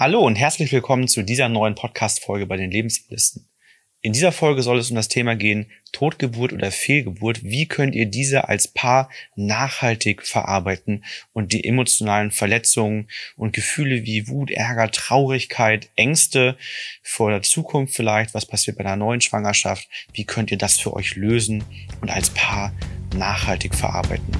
Hallo und herzlich willkommen zu dieser neuen Podcast-Folge bei den Lebenslisten. In dieser Folge soll es um das Thema gehen, Totgeburt oder Fehlgeburt. Wie könnt ihr diese als Paar nachhaltig verarbeiten und die emotionalen Verletzungen und Gefühle wie Wut, Ärger, Traurigkeit, Ängste vor der Zukunft vielleicht, was passiert bei einer neuen Schwangerschaft, wie könnt ihr das für euch lösen und als Paar nachhaltig verarbeiten?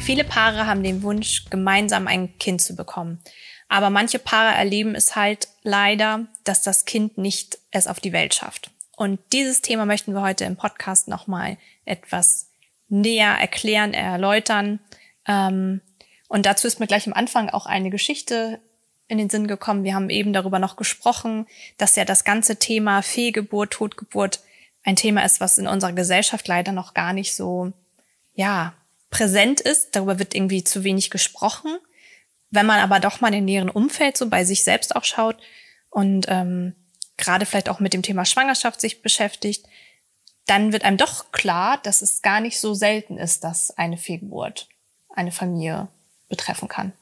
Viele Paare haben den Wunsch, gemeinsam ein Kind zu bekommen. Aber manche Paare erleben es halt leider, dass das Kind nicht es auf die Welt schafft. Und dieses Thema möchten wir heute im Podcast nochmal etwas näher erklären, erläutern. Ähm, und dazu ist mir gleich am Anfang auch eine Geschichte in den Sinn gekommen. Wir haben eben darüber noch gesprochen, dass ja das ganze Thema Fehlgeburt, Totgeburt ein Thema ist, was in unserer Gesellschaft leider noch gar nicht so, ja, präsent ist. Darüber wird irgendwie zu wenig gesprochen. Wenn man aber doch mal in näheren Umfeld so bei sich selbst auch schaut und ähm, gerade vielleicht auch mit dem Thema Schwangerschaft sich beschäftigt, dann wird einem doch klar, dass es gar nicht so selten ist, dass eine Fehlgeburt eine Familie betreffen kann.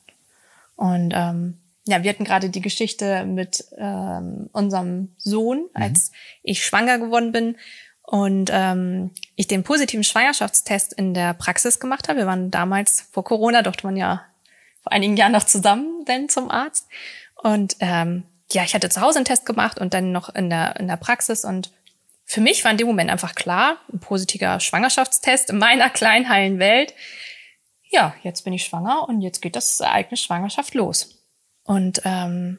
Und ähm, ja, wir hatten gerade die Geschichte mit ähm, unserem Sohn, mhm. als ich schwanger geworden bin und ähm, ich den positiven Schwangerschaftstest in der Praxis gemacht habe. Wir waren damals vor Corona, durfte man ja vor einigen Jahren noch zusammen denn zum Arzt. Und ähm, ja, ich hatte zu Hause einen Test gemacht und dann noch in der, in der Praxis. Und für mich war in dem Moment einfach klar, ein positiver Schwangerschaftstest in meiner kleinen heilen Welt. Ja, jetzt bin ich schwanger und jetzt geht das Ereignis Schwangerschaft los. Und ähm,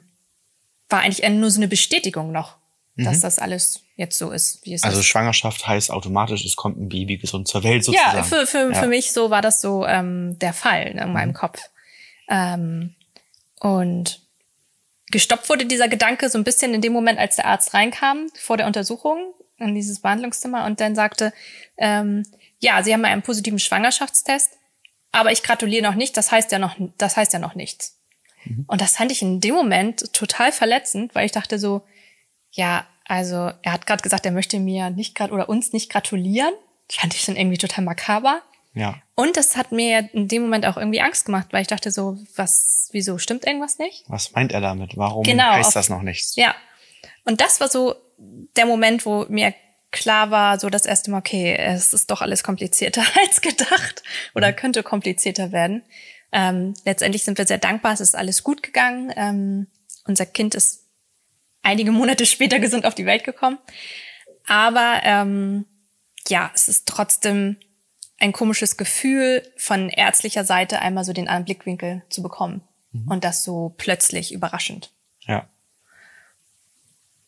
war eigentlich nur so eine Bestätigung noch, dass mhm. das alles jetzt so ist, wie es also ist. Also Schwangerschaft heißt automatisch, es kommt ein Baby gesund zur Welt sozusagen. Ja, für, für, ja. für mich so war das so ähm, der Fall in meinem mhm. Kopf. Ähm, und gestoppt wurde dieser Gedanke so ein bisschen in dem Moment, als der Arzt reinkam vor der Untersuchung in dieses Behandlungszimmer und dann sagte, ähm, ja, Sie haben einen positiven Schwangerschaftstest, aber ich gratuliere noch nicht, das heißt ja noch, das heißt ja noch nichts. Mhm. Und das fand ich in dem Moment total verletzend, weil ich dachte so, ja, also er hat gerade gesagt, er möchte mir nicht gerade oder uns nicht gratulieren. Das fand ich dann irgendwie total makaber. Ja. Und das hat mir in dem Moment auch irgendwie Angst gemacht, weil ich dachte so, was, wieso stimmt irgendwas nicht? Was meint er damit? Warum genau, heißt auf, das noch nichts? Ja. Und das war so der Moment, wo mir klar war, so das erste Mal, okay, es ist doch alles komplizierter als gedacht oder mhm. könnte komplizierter werden. Ähm, letztendlich sind wir sehr dankbar, es ist alles gut gegangen. Ähm, unser Kind ist einige Monate später gesund auf die Welt gekommen. Aber ähm, ja, es ist trotzdem ein komisches Gefühl, von ärztlicher Seite einmal so den anderen Blickwinkel zu bekommen. Mhm. Und das so plötzlich überraschend. Ja.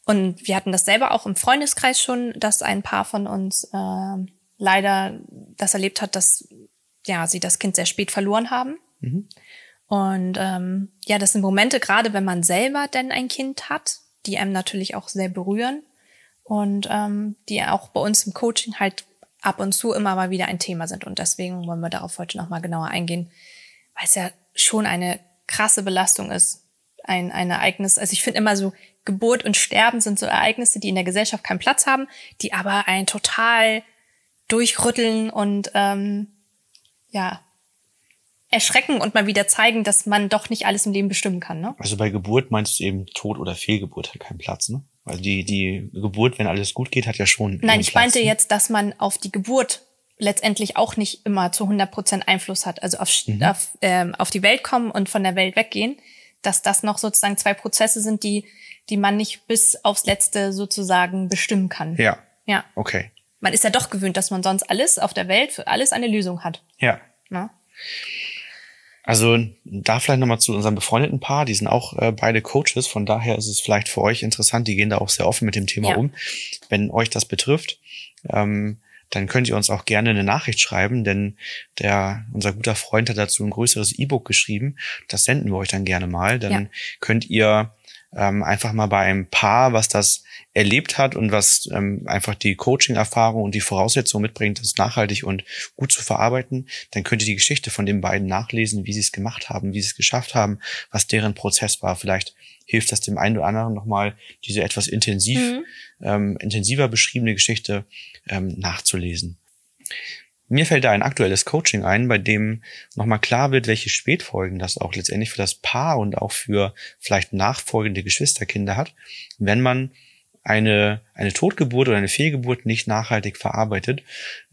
Und wir hatten das selber auch im Freundeskreis schon, dass ein Paar von uns äh, leider das erlebt hat, dass ja sie das Kind sehr spät verloren haben. Mhm. Und ähm, ja, das sind Momente, gerade wenn man selber denn ein Kind hat, die einem natürlich auch sehr berühren und ähm, die auch bei uns im Coaching halt ab und zu immer mal wieder ein Thema sind. Und deswegen wollen wir darauf heute nochmal genauer eingehen, weil es ja schon eine krasse Belastung ist, ein, ein Ereignis. Also ich finde immer so, Geburt und Sterben sind so Ereignisse, die in der Gesellschaft keinen Platz haben, die aber einen total durchrütteln und ähm, ja, erschrecken und mal wieder zeigen, dass man doch nicht alles im Leben bestimmen kann. Ne? Also bei Geburt meinst du eben Tod oder Fehlgeburt hat keinen Platz, ne? Also die, die Geburt, wenn alles gut geht, hat ja schon. Nein, ich Platz, meinte ne? jetzt, dass man auf die Geburt letztendlich auch nicht immer zu 100 Prozent Einfluss hat. Also auf, mhm. auf, ähm, auf die Welt kommen und von der Welt weggehen, dass das noch sozusagen zwei Prozesse sind, die, die man nicht bis aufs Letzte sozusagen bestimmen kann. Ja. Ja. Okay. Man ist ja doch gewöhnt, dass man sonst alles auf der Welt für alles eine Lösung hat. Ja. Na? Also da vielleicht nochmal zu unserem befreundeten Paar, die sind auch äh, beide Coaches, von daher ist es vielleicht für euch interessant, die gehen da auch sehr offen mit dem Thema ja. um. Wenn euch das betrifft, ähm, dann könnt ihr uns auch gerne eine Nachricht schreiben, denn der, unser guter Freund hat dazu ein größeres E-Book geschrieben. Das senden wir euch dann gerne mal. Dann ja. könnt ihr ähm, einfach mal bei einem Paar, was das erlebt hat und was ähm, einfach die Coaching-Erfahrung und die Voraussetzungen mitbringt, das nachhaltig und gut zu verarbeiten, dann könnt ihr die Geschichte von den beiden nachlesen, wie sie es gemacht haben, wie sie es geschafft haben, was deren Prozess war. Vielleicht hilft das dem einen oder anderen nochmal, diese etwas intensiv, mhm. ähm, intensiver beschriebene Geschichte ähm, nachzulesen. Mir fällt da ein aktuelles Coaching ein, bei dem nochmal klar wird, welche Spätfolgen das auch letztendlich für das Paar und auch für vielleicht nachfolgende Geschwisterkinder hat, wenn man eine, eine Totgeburt oder eine Fehlgeburt nicht nachhaltig verarbeitet.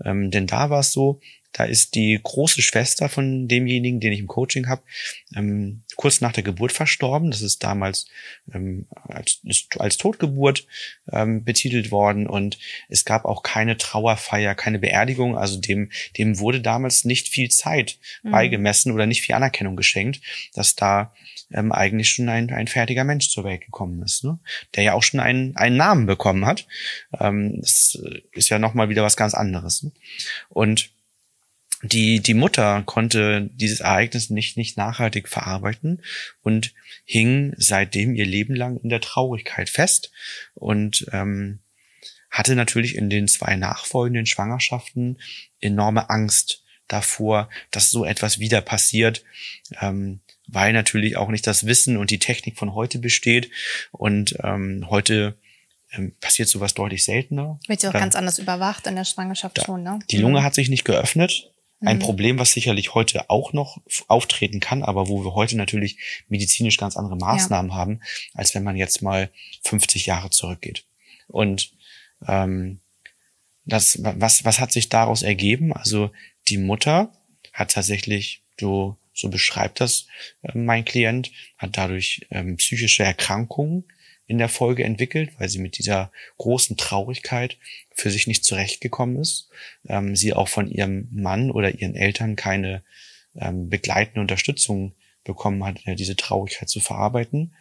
Ähm, denn da war es so, da ist die große Schwester von demjenigen, den ich im Coaching habe, ähm, kurz nach der Geburt verstorben. Das ist damals ähm, als, als Totgeburt ähm, betitelt worden und es gab auch keine Trauerfeier, keine Beerdigung. Also dem, dem wurde damals nicht viel Zeit mhm. beigemessen oder nicht viel Anerkennung geschenkt, dass da ähm, eigentlich schon ein, ein fertiger Mensch zur Welt gekommen ist, ne? der ja auch schon einen, einen Namen bekommen hat. Ähm, das ist ja nochmal wieder was ganz anderes. Ne? Und die, die Mutter konnte dieses Ereignis nicht, nicht nachhaltig verarbeiten und hing seitdem ihr Leben lang in der Traurigkeit fest und ähm, hatte natürlich in den zwei nachfolgenden Schwangerschaften enorme Angst davor, dass so etwas wieder passiert, ähm, weil natürlich auch nicht das Wissen und die Technik von heute besteht und ähm, heute ähm, passiert sowas deutlich seltener. Wird ja auch ganz anders überwacht in der Schwangerschaft da, schon, ne? Die Lunge mhm. hat sich nicht geöffnet ein mhm. Problem, was sicherlich heute auch noch auftreten kann, aber wo wir heute natürlich medizinisch ganz andere Maßnahmen ja. haben, als wenn man jetzt mal 50 Jahre zurückgeht. Und ähm, das, was, was hat sich daraus ergeben? Also die Mutter hat tatsächlich, so, so beschreibt das äh, mein Klient, hat dadurch ähm, psychische Erkrankungen in der Folge entwickelt, weil sie mit dieser großen Traurigkeit für sich nicht zurechtgekommen ist. Ähm, sie auch von ihrem Mann oder ihren Eltern keine ähm, begleitende Unterstützung bekommen hat, diese Traurigkeit zu verarbeiten.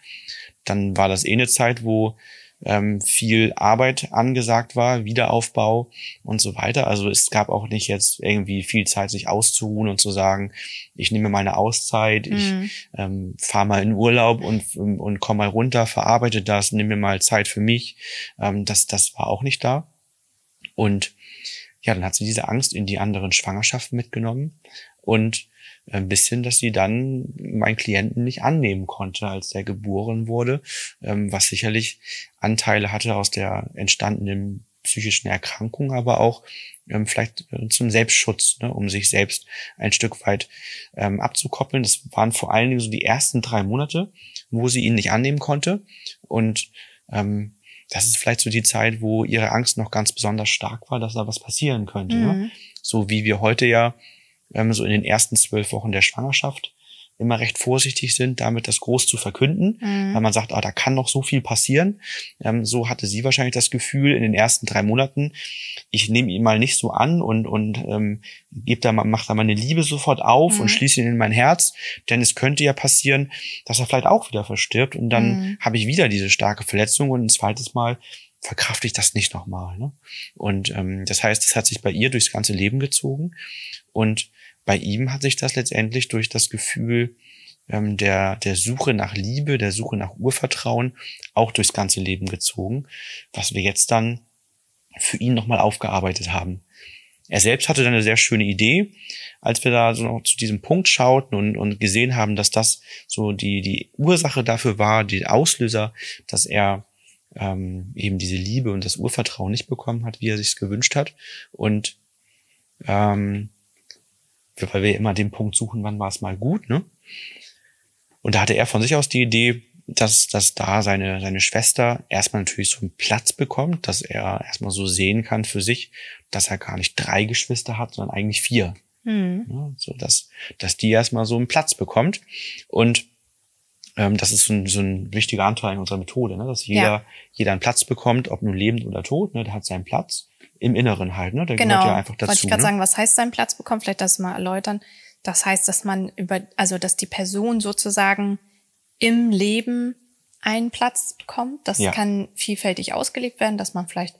Dann war das eh eine Zeit, wo ähm, viel Arbeit angesagt war, Wiederaufbau und so weiter. Also es gab auch nicht jetzt irgendwie viel Zeit, sich auszuruhen und zu sagen, ich nehme meine Auszeit, mhm. ich ähm, fahre mal in Urlaub und, und komme mal runter, verarbeite das, nehme mir mal Zeit für mich. Ähm, das, das war auch nicht da. Und ja, dann hat sie diese Angst in die anderen Schwangerschaften mitgenommen und ein bisschen, dass sie dann meinen Klienten nicht annehmen konnte, als der geboren wurde, ähm, was sicherlich Anteile hatte aus der entstandenen psychischen Erkrankung, aber auch ähm, vielleicht äh, zum Selbstschutz, ne, um sich selbst ein Stück weit ähm, abzukoppeln. Das waren vor allen Dingen so die ersten drei Monate, wo sie ihn nicht annehmen konnte. Und ähm, das ist vielleicht so die Zeit, wo ihre Angst noch ganz besonders stark war, dass da was passieren könnte. Ne? Mhm. Ne? So wie wir heute ja ähm, so in den ersten zwölf Wochen der Schwangerschaft immer recht vorsichtig sind, damit das groß zu verkünden, mhm. weil man sagt, ah, da kann noch so viel passieren. Ähm, so hatte sie wahrscheinlich das Gefühl in den ersten drei Monaten, ich nehme ihn mal nicht so an und und ähm, gebe da mal, mach da meine Liebe sofort auf mhm. und schließe ihn in mein Herz, denn es könnte ja passieren, dass er vielleicht auch wieder verstirbt und dann mhm. habe ich wieder diese starke Verletzung und ein zweites Mal verkrafte ich das nicht nochmal. Ne? Und ähm, das heißt, es hat sich bei ihr durchs ganze Leben gezogen und bei ihm hat sich das letztendlich durch das Gefühl ähm, der, der Suche nach Liebe, der Suche nach Urvertrauen auch durchs ganze Leben gezogen, was wir jetzt dann für ihn nochmal aufgearbeitet haben. Er selbst hatte dann eine sehr schöne Idee, als wir da so noch zu diesem Punkt schauten und, und gesehen haben, dass das so die, die Ursache dafür war, die Auslöser, dass er ähm, eben diese Liebe und das Urvertrauen nicht bekommen hat, wie er sich gewünscht hat. Und ähm, weil wir immer den Punkt suchen, wann war es mal gut, ne? Und da hatte er von sich aus die Idee, dass, dass da seine, seine Schwester erstmal natürlich so einen Platz bekommt, dass er erstmal so sehen kann für sich, dass er gar nicht drei Geschwister hat, sondern eigentlich vier. Mhm. Ja, so dass, dass die erstmal so einen Platz bekommt. Und ähm, das ist so ein, so ein wichtiger Anteil in unserer Methode, ne? dass jeder, ja. jeder einen Platz bekommt, ob nun lebend oder tot, ne? der hat seinen Platz im Inneren halt, ne? Der genau. gehört ja einfach dazu. Wollte ich gerade ne? sagen, was heißt sein Platz bekommen? Vielleicht das mal erläutern. Das heißt, dass man über, also dass die Person sozusagen im Leben einen Platz bekommt. Das ja. kann vielfältig ausgelegt werden, dass man vielleicht,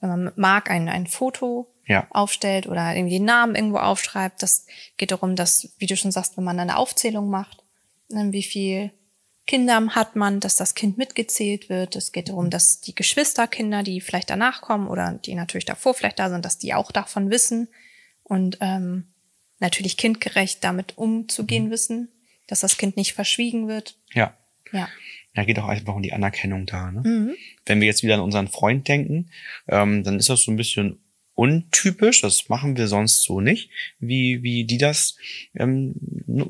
wenn man mag, ein, ein Foto ja. aufstellt oder irgendwie einen Namen irgendwo aufschreibt. Das geht darum, dass, wie du schon sagst, wenn man eine Aufzählung macht, ne, wie viel Kinder hat man, dass das Kind mitgezählt wird. Es geht darum, dass die Geschwisterkinder, die vielleicht danach kommen oder die natürlich davor vielleicht da sind, dass die auch davon wissen und ähm, natürlich kindgerecht damit umzugehen mhm. wissen, dass das Kind nicht verschwiegen wird. Ja. Ja. Da geht auch einfach um die Anerkennung da. Ne? Mhm. Wenn wir jetzt wieder an unseren Freund denken, ähm, dann ist das so ein bisschen untypisch, das machen wir sonst so nicht, wie, wie die das ähm,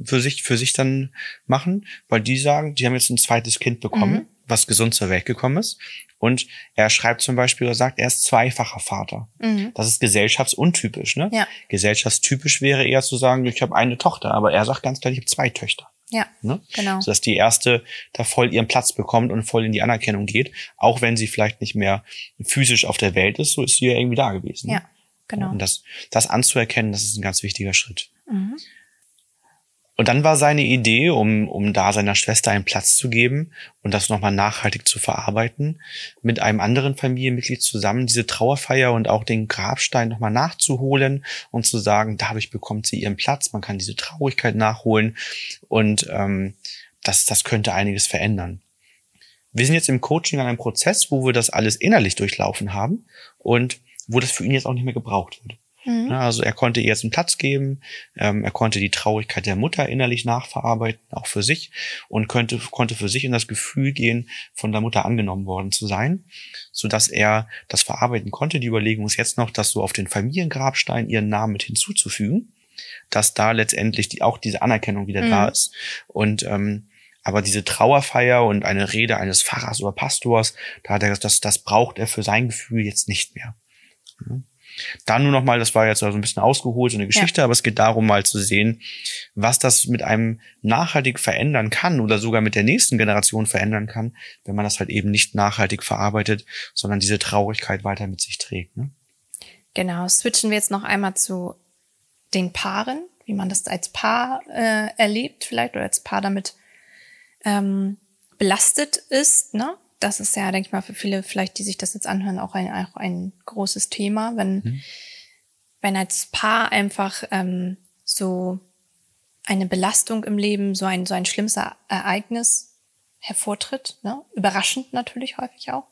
für sich, für sich dann machen, weil die sagen, die haben jetzt ein zweites Kind bekommen, mhm. was gesund zur Welt gekommen ist. Und er schreibt zum Beispiel, er sagt, er ist zweifacher Vater. Mhm. Das ist gesellschaftsuntypisch. Ne? Ja. Gesellschaftstypisch wäre eher zu sagen, ich habe eine Tochter, aber er sagt ganz klar, ich habe zwei Töchter. Ja, ne? genau. Sodass die erste da voll ihren Platz bekommt und voll in die Anerkennung geht. Auch wenn sie vielleicht nicht mehr physisch auf der Welt ist, so ist sie ja irgendwie da gewesen. Ne? Ja, genau. Und das, das anzuerkennen, das ist ein ganz wichtiger Schritt. Mhm. Und dann war seine Idee, um, um da seiner Schwester einen Platz zu geben und das nochmal nachhaltig zu verarbeiten, mit einem anderen Familienmitglied zusammen diese Trauerfeier und auch den Grabstein nochmal nachzuholen und zu sagen, dadurch bekommt sie ihren Platz, man kann diese Traurigkeit nachholen und ähm, das, das könnte einiges verändern. Wir sind jetzt im Coaching an einem Prozess, wo wir das alles innerlich durchlaufen haben und wo das für ihn jetzt auch nicht mehr gebraucht wird. Mhm. Also er konnte ihr jetzt einen Platz geben, ähm, er konnte die Traurigkeit der Mutter innerlich nachverarbeiten, auch für sich, und könnte, konnte für sich in das Gefühl gehen, von der Mutter angenommen worden zu sein, so dass er das verarbeiten konnte. Die Überlegung ist jetzt noch, das so auf den Familiengrabstein ihren Namen mit hinzuzufügen, dass da letztendlich die, auch diese Anerkennung wieder mhm. da ist. Und ähm, aber diese Trauerfeier und eine Rede eines Pfarrers oder Pastors, da hat er, das, das braucht er für sein Gefühl jetzt nicht mehr. Dann nur noch mal, das war jetzt also ein bisschen ausgeholt, so eine Geschichte, ja. aber es geht darum, mal zu sehen, was das mit einem nachhaltig verändern kann oder sogar mit der nächsten Generation verändern kann, wenn man das halt eben nicht nachhaltig verarbeitet, sondern diese Traurigkeit weiter mit sich trägt. Ne? Genau, switchen wir jetzt noch einmal zu den Paaren, wie man das als Paar äh, erlebt, vielleicht oder als Paar damit ähm, belastet ist, ne? Das ist ja, denke ich mal, für viele vielleicht, die sich das jetzt anhören, auch ein, auch ein großes Thema, wenn, mhm. wenn als Paar einfach ähm, so eine Belastung im Leben, so ein, so ein schlimmes Ereignis hervortritt, ne? überraschend natürlich häufig auch.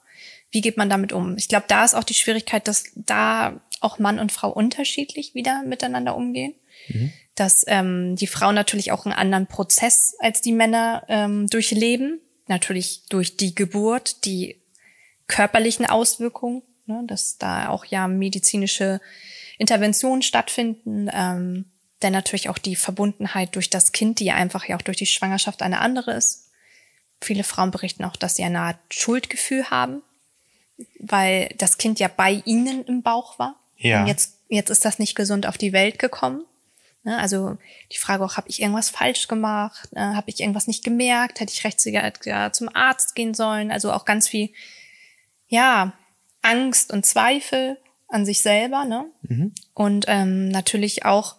Wie geht man damit um? Ich glaube, da ist auch die Schwierigkeit, dass da auch Mann und Frau unterschiedlich wieder miteinander umgehen. Mhm. Dass ähm, die Frauen natürlich auch einen anderen Prozess als die Männer ähm, durchleben natürlich durch die Geburt, die körperlichen Auswirkungen, ne, dass da auch ja medizinische Interventionen stattfinden, ähm, dann natürlich auch die Verbundenheit durch das Kind, die ja einfach ja auch durch die Schwangerschaft eine andere ist. Viele Frauen berichten auch, dass sie eine Art Schuldgefühl haben, weil das Kind ja bei ihnen im Bauch war. Ja. Und jetzt, jetzt ist das nicht gesund auf die Welt gekommen. Ne? Also die Frage auch, habe ich irgendwas falsch gemacht? Äh, habe ich irgendwas nicht gemerkt? Hätte ich rechtzeitig zum Arzt gehen sollen? Also auch ganz viel, ja, Angst und Zweifel an sich selber. Ne? Mhm. Und ähm, natürlich auch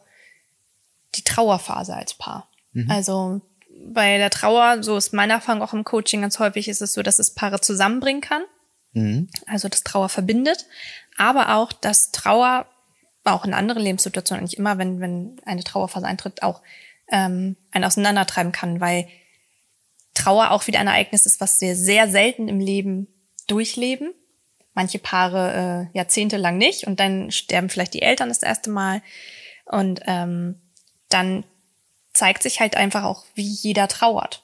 die Trauerphase als Paar. Mhm. Also bei der Trauer, so ist meine Erfahrung auch im Coaching ganz häufig, ist es so, dass es Paare zusammenbringen kann. Mhm. Also das Trauer verbindet, aber auch, dass Trauer auch in anderen Lebenssituationen, nicht immer, wenn, wenn eine Trauerphase eintritt, auch ähm, einen auseinandertreiben kann, weil Trauer auch wieder ein Ereignis ist, was wir sehr selten im Leben durchleben. Manche Paare äh, jahrzehntelang nicht und dann sterben vielleicht die Eltern das erste Mal und ähm, dann zeigt sich halt einfach auch, wie jeder trauert.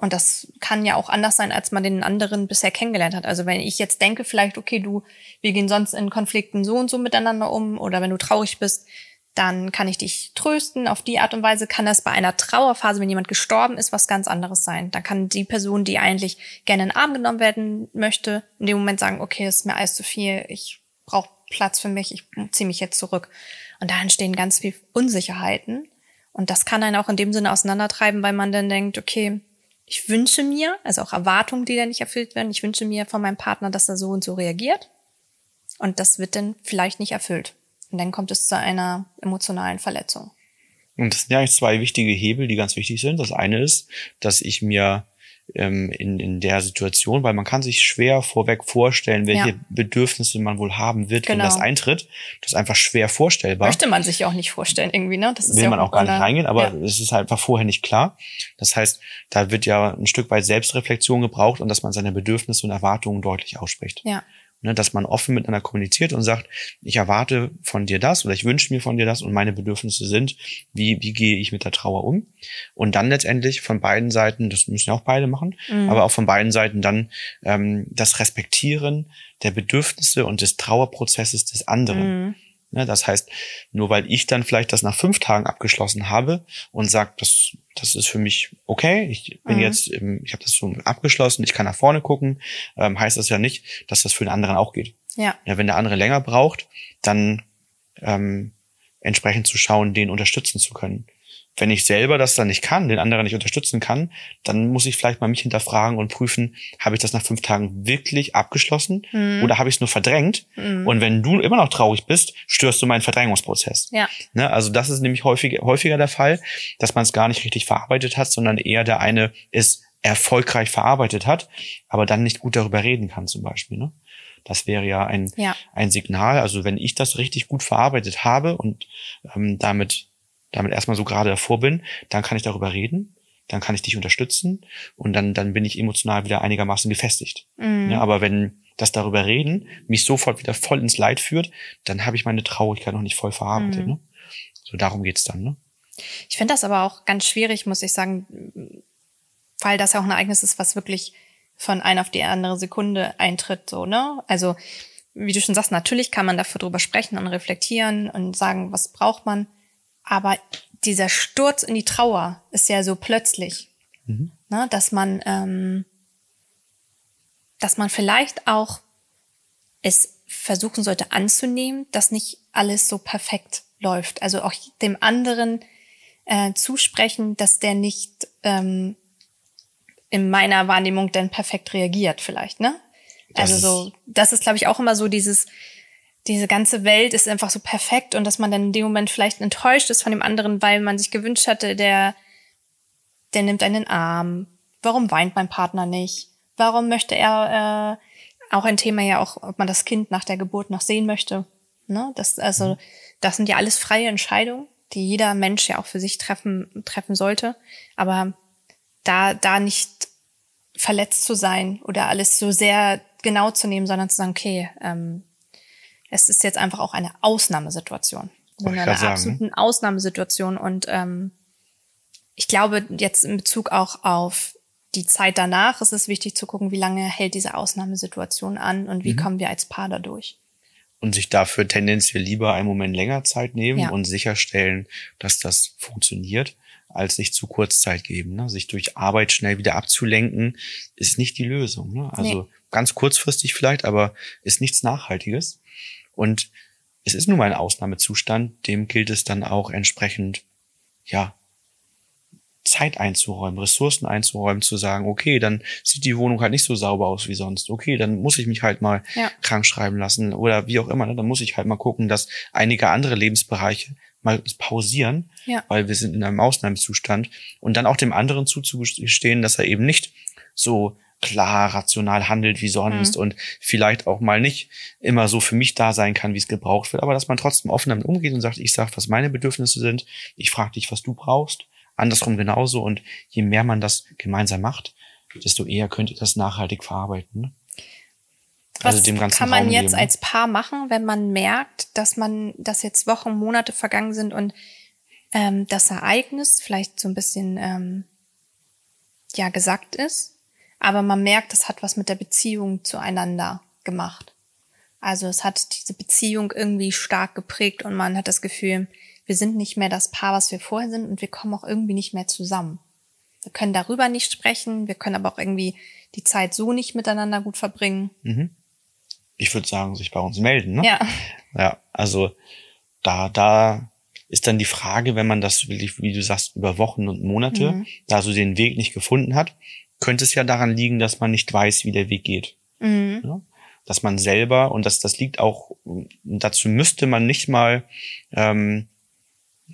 Und das kann ja auch anders sein, als man den anderen bisher kennengelernt hat. Also wenn ich jetzt denke, vielleicht, okay, du, wir gehen sonst in Konflikten so und so miteinander um, oder wenn du traurig bist, dann kann ich dich trösten. Auf die Art und Weise kann das bei einer Trauerphase, wenn jemand gestorben ist, was ganz anderes sein. Dann kann die Person, die eigentlich gerne in den Arm genommen werden möchte, in dem Moment sagen, okay, das ist mir alles zu viel, ich brauche Platz für mich, ich ziehe mich jetzt zurück. Und da entstehen ganz viel Unsicherheiten. Und das kann einen auch in dem Sinne auseinandertreiben, weil man dann denkt, okay, ich wünsche mir, also auch Erwartungen, die dann nicht erfüllt werden, ich wünsche mir von meinem Partner, dass er so und so reagiert. Und das wird dann vielleicht nicht erfüllt. Und dann kommt es zu einer emotionalen Verletzung. Und das sind ja eigentlich zwei wichtige Hebel, die ganz wichtig sind. Das eine ist, dass ich mir ähm, in, in der Situation, weil man kann sich schwer vorweg vorstellen, welche ja. Bedürfnisse man wohl haben wird, genau. wenn das genau. eintritt. Das ist einfach schwer vorstellbar. Möchte man sich auch nicht vorstellen irgendwie, ne? Das ist Will ja man auch gar nicht reingehen, aber ja. es ist halt einfach vorher nicht klar. Das heißt, da wird ja ein Stück weit Selbstreflexion gebraucht und dass man seine Bedürfnisse und Erwartungen deutlich ausspricht. Ja. Ne, dass man offen miteinander kommuniziert und sagt, ich erwarte von dir das oder ich wünsche mir von dir das und meine Bedürfnisse sind, wie, wie gehe ich mit der Trauer um? Und dann letztendlich von beiden Seiten, das müssen ja auch beide machen, mhm. aber auch von beiden Seiten dann ähm, das Respektieren der Bedürfnisse und des Trauerprozesses des anderen. Mhm. Ne, das heißt, nur weil ich dann vielleicht das nach fünf Tagen abgeschlossen habe und sage, das, das ist für mich okay, ich bin mhm. jetzt, im, ich habe das so abgeschlossen, ich kann nach vorne gucken, ähm, heißt das ja nicht, dass das für den anderen auch geht. Ja. ja wenn der andere länger braucht, dann ähm, entsprechend zu schauen, den unterstützen zu können wenn ich selber das dann nicht kann, den anderen nicht unterstützen kann, dann muss ich vielleicht mal mich hinterfragen und prüfen, habe ich das nach fünf Tagen wirklich abgeschlossen mhm. oder habe ich es nur verdrängt? Mhm. Und wenn du immer noch traurig bist, störst du meinen Verdrängungsprozess. Ja. Ne? Also das ist nämlich häufig, häufiger der Fall, dass man es gar nicht richtig verarbeitet hat, sondern eher der eine es erfolgreich verarbeitet hat, aber dann nicht gut darüber reden kann zum Beispiel. Ne? Das wäre ja ein, ja. ein Signal. Also wenn ich das richtig gut verarbeitet habe und ähm, damit damit erstmal so gerade davor bin, dann kann ich darüber reden, dann kann ich dich unterstützen und dann, dann bin ich emotional wieder einigermaßen gefestigt. Mhm. Ja, aber wenn das darüber reden mich sofort wieder voll ins Leid führt, dann habe ich meine Traurigkeit noch nicht voll verarbeitet. Mhm. Ne? So darum geht's dann. Ne? Ich finde das aber auch ganz schwierig, muss ich sagen, weil das ja auch ein Ereignis ist, was wirklich von einer auf die andere Sekunde eintritt, so, ne? Also, wie du schon sagst, natürlich kann man dafür drüber sprechen und reflektieren und sagen, was braucht man. Aber dieser Sturz in die Trauer ist ja so plötzlich, mhm. ne, dass man, ähm, dass man vielleicht auch es versuchen sollte anzunehmen, dass nicht alles so perfekt läuft. Also auch dem anderen äh, zusprechen, dass der nicht ähm, in meiner Wahrnehmung dann perfekt reagiert, vielleicht, ne? Das also so, das ist, glaube ich, auch immer so dieses, diese ganze Welt ist einfach so perfekt und dass man dann in dem Moment vielleicht enttäuscht ist von dem anderen, weil man sich gewünscht hatte, der, der nimmt einen Arm. Warum weint mein Partner nicht? Warum möchte er, äh, auch ein Thema ja auch, ob man das Kind nach der Geburt noch sehen möchte. Ne? Das, also, das sind ja alles freie Entscheidungen, die jeder Mensch ja auch für sich treffen, treffen sollte. Aber da, da nicht verletzt zu sein oder alles so sehr genau zu nehmen, sondern zu sagen, okay, ähm, es ist jetzt einfach auch eine Ausnahmesituation. eine absolute Ausnahmesituation. Und ähm, ich glaube, jetzt in Bezug auch auf die Zeit danach ist es wichtig zu gucken, wie lange hält diese Ausnahmesituation an und wie mhm. kommen wir als Paar dadurch. Und sich dafür tendenziell lieber einen Moment länger Zeit nehmen ja. und sicherstellen, dass das funktioniert, als sich zu kurz Zeit geben. Ne? Sich durch Arbeit schnell wieder abzulenken, ist nicht die Lösung. Ne? Also nee. ganz kurzfristig vielleicht, aber ist nichts Nachhaltiges. Und es ist nun mal ein Ausnahmezustand, dem gilt es dann auch entsprechend, ja, Zeit einzuräumen, Ressourcen einzuräumen, zu sagen, okay, dann sieht die Wohnung halt nicht so sauber aus wie sonst. Okay, dann muss ich mich halt mal ja. krank schreiben lassen oder wie auch immer. Ne? Dann muss ich halt mal gucken, dass einige andere Lebensbereiche mal pausieren, ja. weil wir sind in einem Ausnahmezustand und dann auch dem anderen zuzugestehen, dass er eben nicht so klar, rational handelt wie sonst mhm. und vielleicht auch mal nicht immer so für mich da sein kann, wie es gebraucht wird, aber dass man trotzdem offen damit umgeht und sagt, ich sag, was meine Bedürfnisse sind, ich frage dich, was du brauchst, andersrum genauso und je mehr man das gemeinsam macht, desto eher könnt ihr das nachhaltig verarbeiten. Ne? Also was dem ganzen kann man Raum jetzt geben. als Paar machen, wenn man merkt, dass man, dass jetzt Wochen, Monate vergangen sind und ähm, das Ereignis vielleicht so ein bisschen ähm, ja gesagt ist aber man merkt, es hat was mit der Beziehung zueinander gemacht. Also es hat diese Beziehung irgendwie stark geprägt und man hat das Gefühl, wir sind nicht mehr das Paar, was wir vorher sind und wir kommen auch irgendwie nicht mehr zusammen. Wir können darüber nicht sprechen, wir können aber auch irgendwie die Zeit so nicht miteinander gut verbringen. Mhm. Ich würde sagen, sich bei uns melden, ne? Ja. Ja, also da, da ist dann die Frage, wenn man das wirklich, wie du sagst, über Wochen und Monate mhm. da so den Weg nicht gefunden hat, könnte es ja daran liegen, dass man nicht weiß, wie der Weg geht. Mhm. Ja? Dass man selber, und das, das liegt auch, dazu müsste man nicht mal ähm,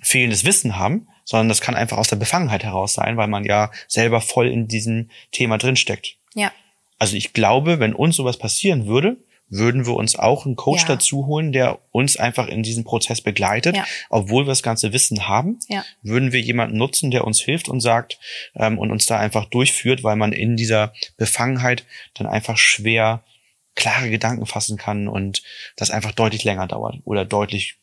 fehlendes Wissen haben, sondern das kann einfach aus der Befangenheit heraus sein, weil man ja selber voll in diesem Thema drinsteckt. Ja. Also ich glaube, wenn uns sowas passieren würde, würden wir uns auch einen Coach Ja. dazu holen, der uns einfach in diesem Prozess begleitet, Ja. obwohl wir das ganze Wissen haben, Ja. würden wir jemanden nutzen, der uns hilft und sagt ähm, und uns da einfach durchführt, weil man in dieser Befangenheit dann einfach schwer klare Gedanken fassen kann und das einfach deutlich länger dauert oder deutlich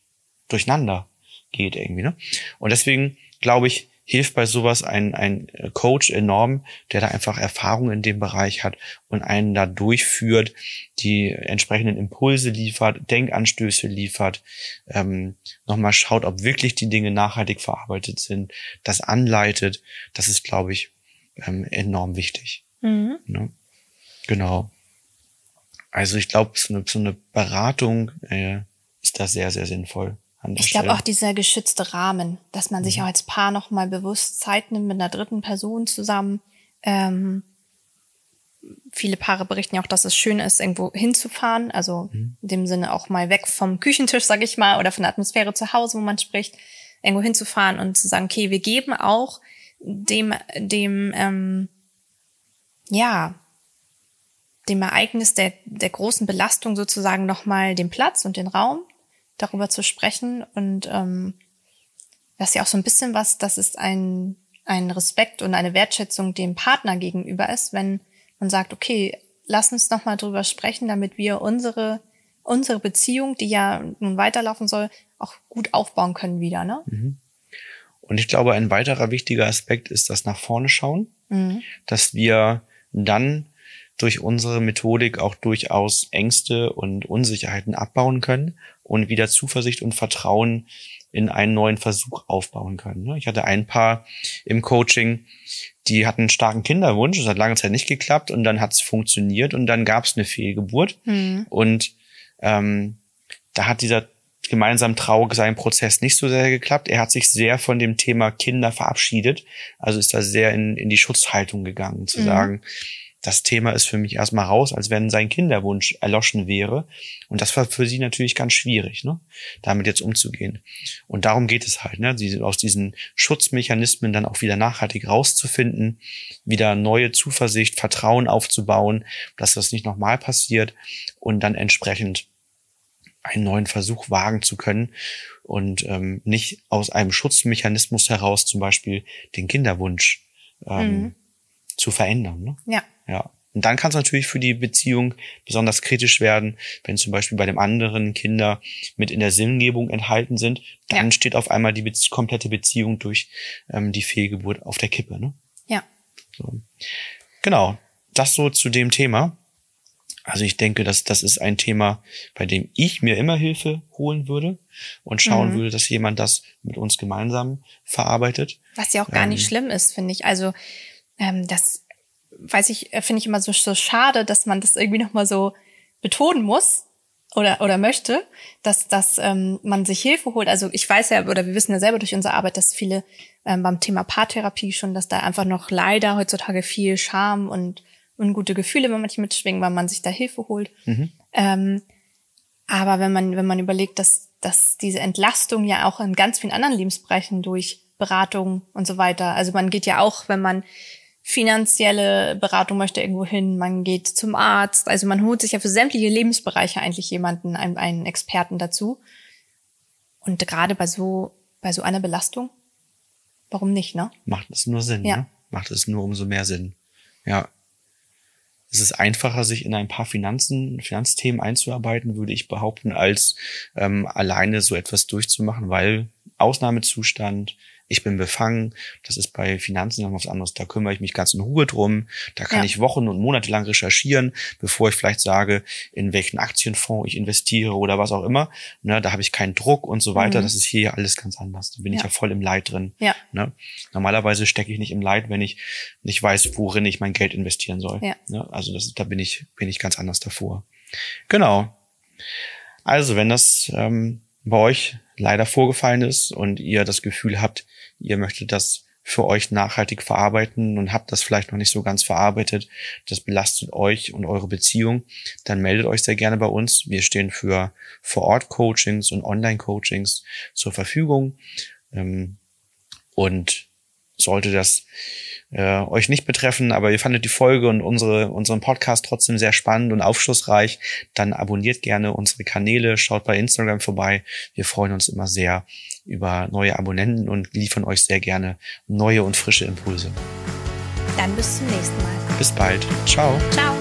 durcheinander geht irgendwie. Ne? Und deswegen glaube ich, hilft bei sowas ein, ein Coach enorm, der da einfach Erfahrung in dem Bereich hat und einen da durchführt, die entsprechenden Impulse liefert, Denkanstöße liefert, ähm, nochmal schaut, ob wirklich die Dinge nachhaltig verarbeitet sind, das anleitet. Das ist, glaube ich, ähm, enorm wichtig. Mhm. Ne? Genau. Also ich glaube, so eine, so eine Beratung äh, ist da sehr, sehr sinnvoll. Ich glaube auch dieser geschützte Rahmen, dass man Mhm. sich auch als Paar nochmal bewusst Zeit nimmt mit einer dritten Person zusammen. Ähm, viele Paare berichten ja auch, dass es schön ist, irgendwo hinzufahren. Also Mhm. in dem Sinne auch mal weg vom Küchentisch, sag ich mal, oder von der Atmosphäre zu Hause, wo man spricht, irgendwo hinzufahren und zu sagen, okay, wir geben auch dem, dem, ähm, ja, dem Ereignis der, der großen Belastung sozusagen nochmal den Platz und den Raum, darüber zu sprechen. Und ähm, das ist ja auch so ein bisschen was, das ist ein, ein Respekt und eine Wertschätzung dem Partner gegenüber ist, wenn man sagt, okay, lass uns nochmal drüber sprechen, damit wir unsere, unsere Beziehung, die ja nun weiterlaufen soll, auch gut aufbauen können wieder, ne? Und ich glaube, ein weiterer wichtiger Aspekt ist das nach vorne schauen, Mhm. dass wir dann durch unsere Methodik auch durchaus Ängste und Unsicherheiten abbauen können und wieder Zuversicht und Vertrauen in einen neuen Versuch aufbauen können. ne? Ich hatte ein Paar im Coaching, die hatten einen starken Kinderwunsch, das hat lange Zeit nicht geklappt und dann hat es funktioniert und dann gab es eine Fehlgeburt Mhm. und ähm, da hat dieser gemeinsam traurig sein Prozess nicht so sehr geklappt. Er hat sich sehr von dem Thema Kinder verabschiedet. Also ist da sehr in, in die Schutzhaltung gegangen, zu Mhm. sagen, das Thema ist für mich erstmal raus, als wenn sein Kinderwunsch erloschen wäre. Und das war für sie natürlich ganz schwierig, ne? damit jetzt umzugehen. Und darum geht es halt, ne? diese, aus diesen Schutzmechanismen dann auch wieder nachhaltig rauszufinden, wieder neue Zuversicht, Vertrauen aufzubauen, dass das nicht nochmal passiert und dann entsprechend einen neuen Versuch wagen zu können und ähm, nicht aus einem Schutzmechanismus heraus zum Beispiel den Kinderwunsch ähm, Mhm. zu verändern. Ne? Ja. Ja. Und dann kann es natürlich für die Beziehung besonders kritisch werden, wenn zum Beispiel bei dem anderen Kinder mit in der Sinngebung enthalten sind, dann Ja. steht auf einmal die Bezie komplette Beziehung durch ähm, die Fehlgeburt auf der Kippe. Ne? Ja. So. Genau, das so zu dem Thema. Also ich denke, dass das ist ein Thema, bei dem ich mir immer Hilfe holen würde und schauen Mhm. würde, dass jemand das mit uns gemeinsam verarbeitet. Was ja auch gar nicht Ähm. schlimm ist, finde ich. Also ähm, das weiß ich, äh, finde ich immer so, so schade, dass man das irgendwie nochmal so betonen muss oder oder möchte, dass dass ähm, man sich Hilfe holt. Also ich weiß ja oder wir wissen ja selber durch unsere Arbeit, dass viele ähm, beim Thema Paartherapie schon, dass da einfach noch leider heutzutage viel Scham und ungute Gefühle bei manchen mitschwingen, weil man sich da Hilfe holt. Mhm. Ähm, aber wenn man, wenn man überlegt, dass, dass diese Entlastung ja auch in ganz vielen anderen Lebensbereichen durch Beratung und so weiter, also man geht ja auch, wenn man finanzielle Beratung möchte irgendwo hin, man geht zum Arzt, also man holt sich ja für sämtliche Lebensbereiche eigentlich jemanden, einen, einen Experten dazu. Und gerade bei so, bei so einer Belastung, warum nicht, ne? Macht es nur Sinn, Ja. ne? Macht es nur umso mehr Sinn. Ja. Es ist einfacher, sich in ein paar Finanzen, Finanzthemen einzuarbeiten, würde ich behaupten, als ähm, alleine so etwas durchzumachen, weil Ausnahmezustand, ich bin befangen, das ist bei Finanzen noch was anderes. Da kümmere ich mich ganz in Ruhe drum. Da kann Ja. ich Wochen und Monate lang recherchieren, bevor ich vielleicht sage, in welchen Aktienfonds ich investiere oder was auch immer. Ne, da habe ich keinen Druck und so weiter. Mhm. Das ist hier ja alles ganz anders. Da bin ich Ja. ja voll im Leid drin. Ja. Ne? Normalerweise stecke ich nicht im Leid, wenn ich nicht weiß, worin ich mein Geld investieren soll. Ja. Ne? Also das, da bin ich, bin ich ganz anders davor. Genau. Also, wenn das ähm, bei euch leider vorgefallen ist und ihr das Gefühl habt, ihr möchtet das für euch nachhaltig verarbeiten und habt das vielleicht noch nicht so ganz verarbeitet, das belastet euch und eure Beziehung, dann meldet euch sehr gerne bei uns. Wir stehen für Vor-Ort-Coachings und Online-Coachings zur Verfügung. Ähm, Und sollte das äh, euch nicht betreffen, aber ihr fandet die Folge und unsere, unseren Podcast trotzdem sehr spannend und aufschlussreich, dann abonniert gerne unsere Kanäle, schaut bei Instagram vorbei. Wir freuen uns immer sehr über neue Abonnenten und liefern euch sehr gerne neue und frische Impulse. Dann bis zum nächsten Mal. Bis bald. Ciao. Ciao.